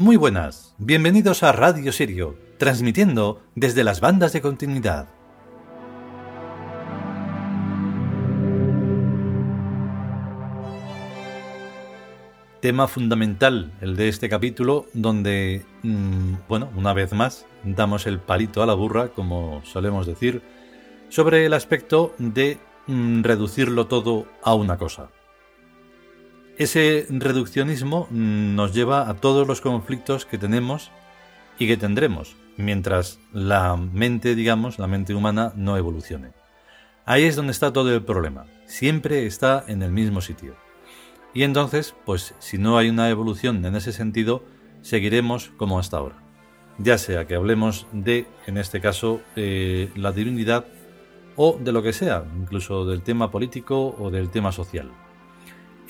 Muy buenas, bienvenidos a Radio Sirio, transmitiendo desde las bandas de continuidad. Tema fundamental el de este capítulo, donde, mm, bueno, una vez más, damos el palito a la burra, como solemos decir, sobre el aspecto de mm, reducirlo todo a una cosa. Ese reduccionismo nos lleva a todos los conflictos que tenemos y que tendremos, mientras la mente, digamos, la mente humana no evolucione. Ahí es donde está todo el problema. Siempre está en el mismo sitio. Y entonces, pues si no hay una evolución en ese sentido, seguiremos como hasta ahora. Ya sea que hablemos de, en este caso, eh, la divinidad o de lo que sea, incluso del tema político o del tema social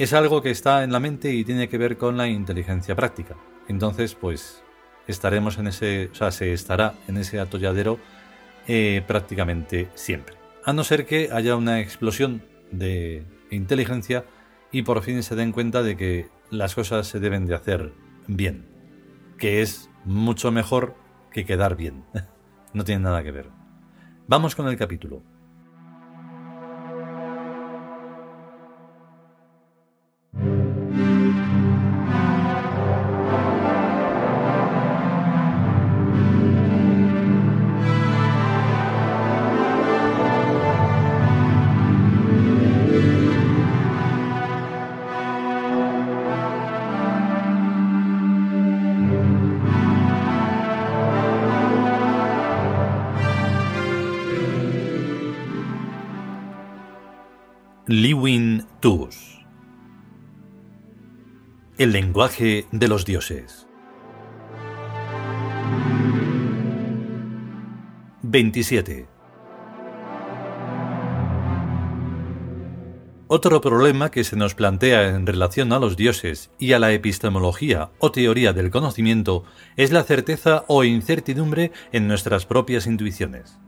es algo que está en la mente y tiene que ver con la inteligencia práctica. Entonces, pues estaremos en ese, o sea, se estará en ese atolladero eh, prácticamente siempre. A no ser que haya una explosión de inteligencia y por fin se den cuenta de que las cosas se deben de hacer bien, que es mucho mejor que quedar bien. no tiene nada que ver. Vamos con el capítulo. Liwin Tus El lenguaje de los dioses. 27 Otro problema que se nos plantea en relación a los dioses y a la epistemología o teoría del conocimiento es la certeza o incertidumbre en nuestras propias intuiciones.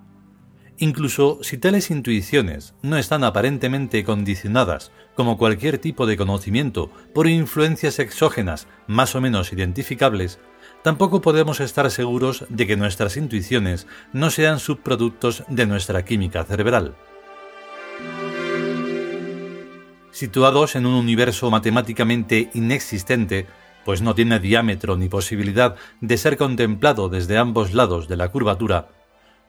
Incluso si tales intuiciones no están aparentemente condicionadas, como cualquier tipo de conocimiento, por influencias exógenas más o menos identificables, tampoco podemos estar seguros de que nuestras intuiciones no sean subproductos de nuestra química cerebral. Situados en un universo matemáticamente inexistente, pues no tiene diámetro ni posibilidad de ser contemplado desde ambos lados de la curvatura,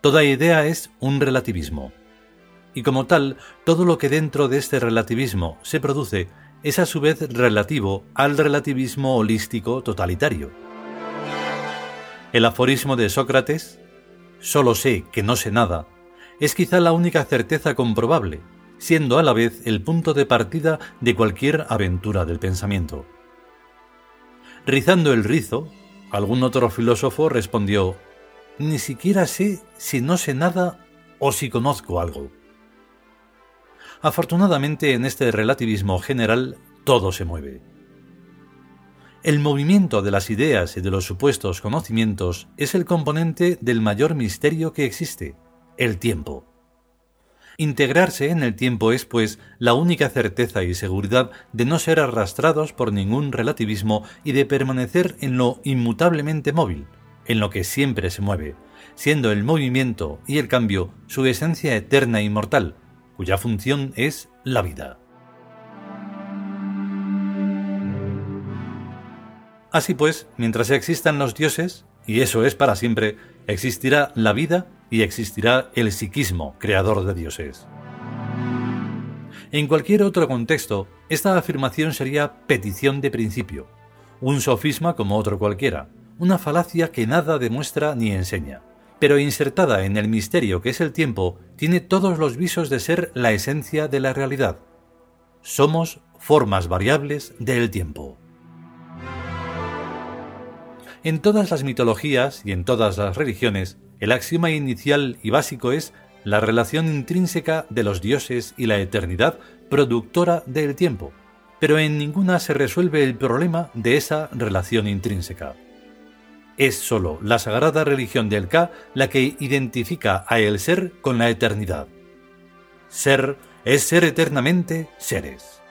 Toda idea es un relativismo. Y como tal, todo lo que dentro de este relativismo se produce es a su vez relativo al relativismo holístico totalitario. El aforismo de Sócrates, solo sé que no sé nada, es quizá la única certeza comprobable, siendo a la vez el punto de partida de cualquier aventura del pensamiento. Rizando el rizo, algún otro filósofo respondió ni siquiera sé si no sé nada o si conozco algo. Afortunadamente en este relativismo general todo se mueve. El movimiento de las ideas y de los supuestos conocimientos es el componente del mayor misterio que existe, el tiempo. Integrarse en el tiempo es, pues, la única certeza y seguridad de no ser arrastrados por ningún relativismo y de permanecer en lo inmutablemente móvil, en lo que siempre se mueve, siendo el movimiento y el cambio su esencia eterna e inmortal, cuya función es la vida. Así pues, mientras existan los dioses, y eso es para siempre, existirá la vida y existirá el psiquismo, creador de dioses. En cualquier otro contexto, esta afirmación sería petición de principio, un sofisma como otro cualquiera, una falacia que nada demuestra ni enseña, pero insertada en el misterio que es el tiempo, tiene todos los visos de ser la esencia de la realidad. Somos formas variables del tiempo. En todas las mitologías y en todas las religiones, el axioma inicial y básico es la relación intrínseca de los dioses y la eternidad productora del tiempo, pero en ninguna se resuelve el problema de esa relación intrínseca. Es sólo la sagrada religión del Ka la que identifica a el ser con la eternidad. Ser es ser eternamente seres.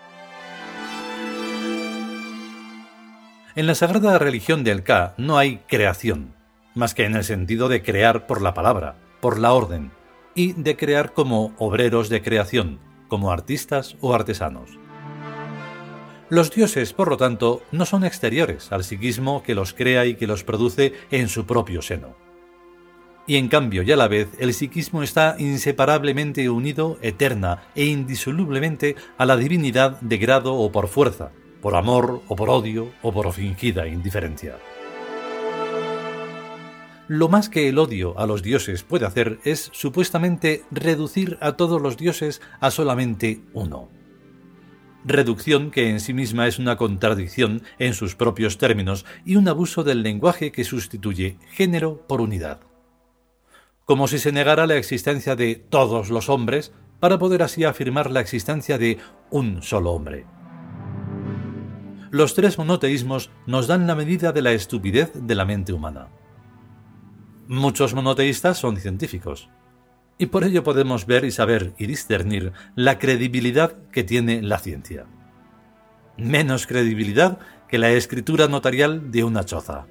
En la sagrada religión del Ka no hay creación, más que en el sentido de crear por la palabra, por la orden, y de crear como obreros de creación, como artistas o artesanos. Los dioses, por lo tanto, no son exteriores al psiquismo que los crea y que los produce en su propio seno. Y en cambio, y a la vez, el psiquismo está inseparablemente unido, eterna e indisolublemente a la divinidad de grado o por fuerza, por amor o por odio o por fingida indiferencia. Lo más que el odio a los dioses puede hacer es supuestamente reducir a todos los dioses a solamente uno. Reducción que en sí misma es una contradicción en sus propios términos y un abuso del lenguaje que sustituye género por unidad. Como si se negara la existencia de todos los hombres para poder así afirmar la existencia de un solo hombre. Los tres monoteísmos nos dan la medida de la estupidez de la mente humana. Muchos monoteístas son científicos, y por ello podemos ver y saber y discernir la credibilidad que tiene la ciencia. Menos credibilidad que la escritura notarial de una choza.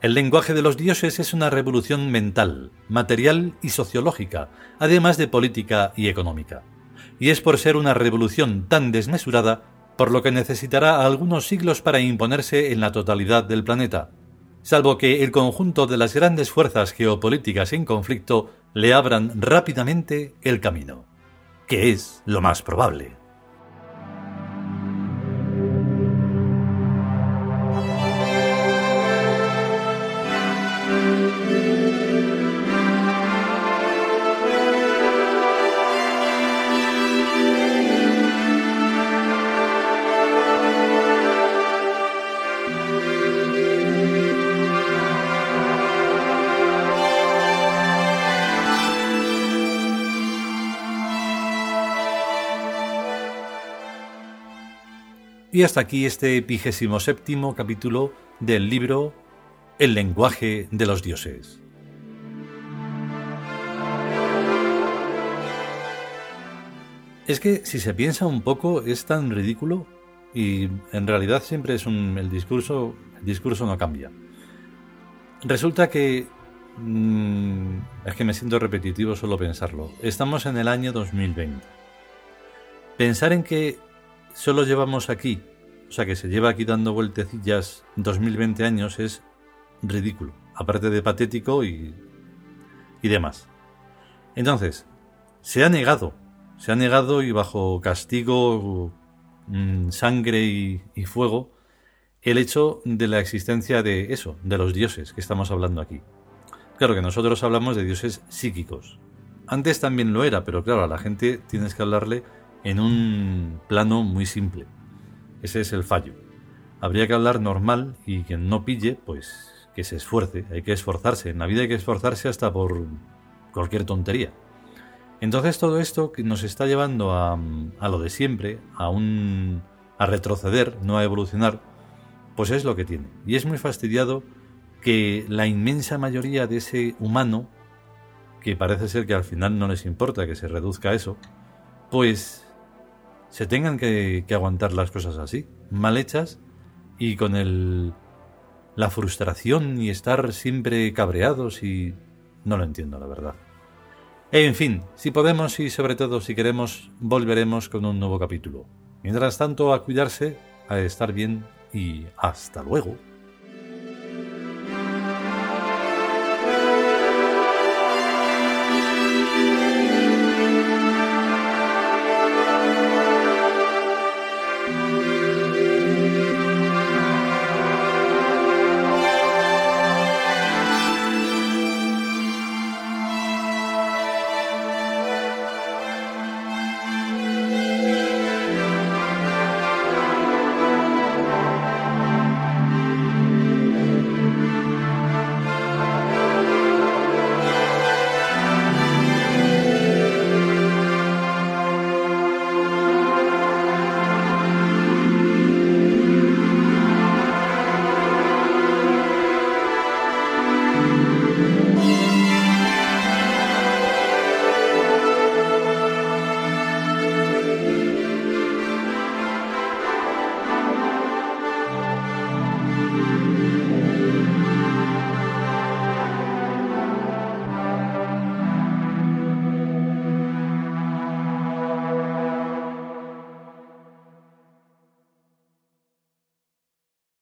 El lenguaje de los dioses es una revolución mental, material y sociológica, además de política y económica. Y es por ser una revolución tan desmesurada por lo que necesitará algunos siglos para imponerse en la totalidad del planeta, salvo que el conjunto de las grandes fuerzas geopolíticas en conflicto le abran rápidamente el camino, que es lo más probable. Y hasta aquí este vigésimo séptimo capítulo del libro El lenguaje de los dioses. Es que si se piensa un poco es tan ridículo y en realidad siempre es un el discurso el discurso no cambia. Resulta que mm, es que me siento repetitivo solo pensarlo. Estamos en el año 2020. Pensar en que solo llevamos aquí, o sea que se lleva aquí dando vueltecillas 2020 años, es ridículo, aparte de patético y, y demás. Entonces, se ha negado, se ha negado y bajo castigo, mm, sangre y, y fuego, el hecho de la existencia de eso, de los dioses que estamos hablando aquí. Claro que nosotros hablamos de dioses psíquicos. Antes también lo era, pero claro, a la gente tienes que hablarle en un plano muy simple. Ese es el fallo. Habría que hablar normal y quien no pille, pues que se esfuerce. Hay que esforzarse. En la vida hay que esforzarse hasta por cualquier tontería. Entonces todo esto que nos está llevando a, a lo de siempre, a un a retroceder, no a evolucionar, pues es lo que tiene. Y es muy fastidiado que la inmensa mayoría de ese humano, que parece ser que al final no les importa que se reduzca eso, pues se tengan que, aguantar las cosas así, mal hechas y con el, la frustración y estar siempre cabreados y no lo entiendo, la verdad. En fin, si podemos y sobre todo si queremos, volveremos con un nuevo capítulo. Mientras tanto, a cuidarse, a estar bien y hasta luego.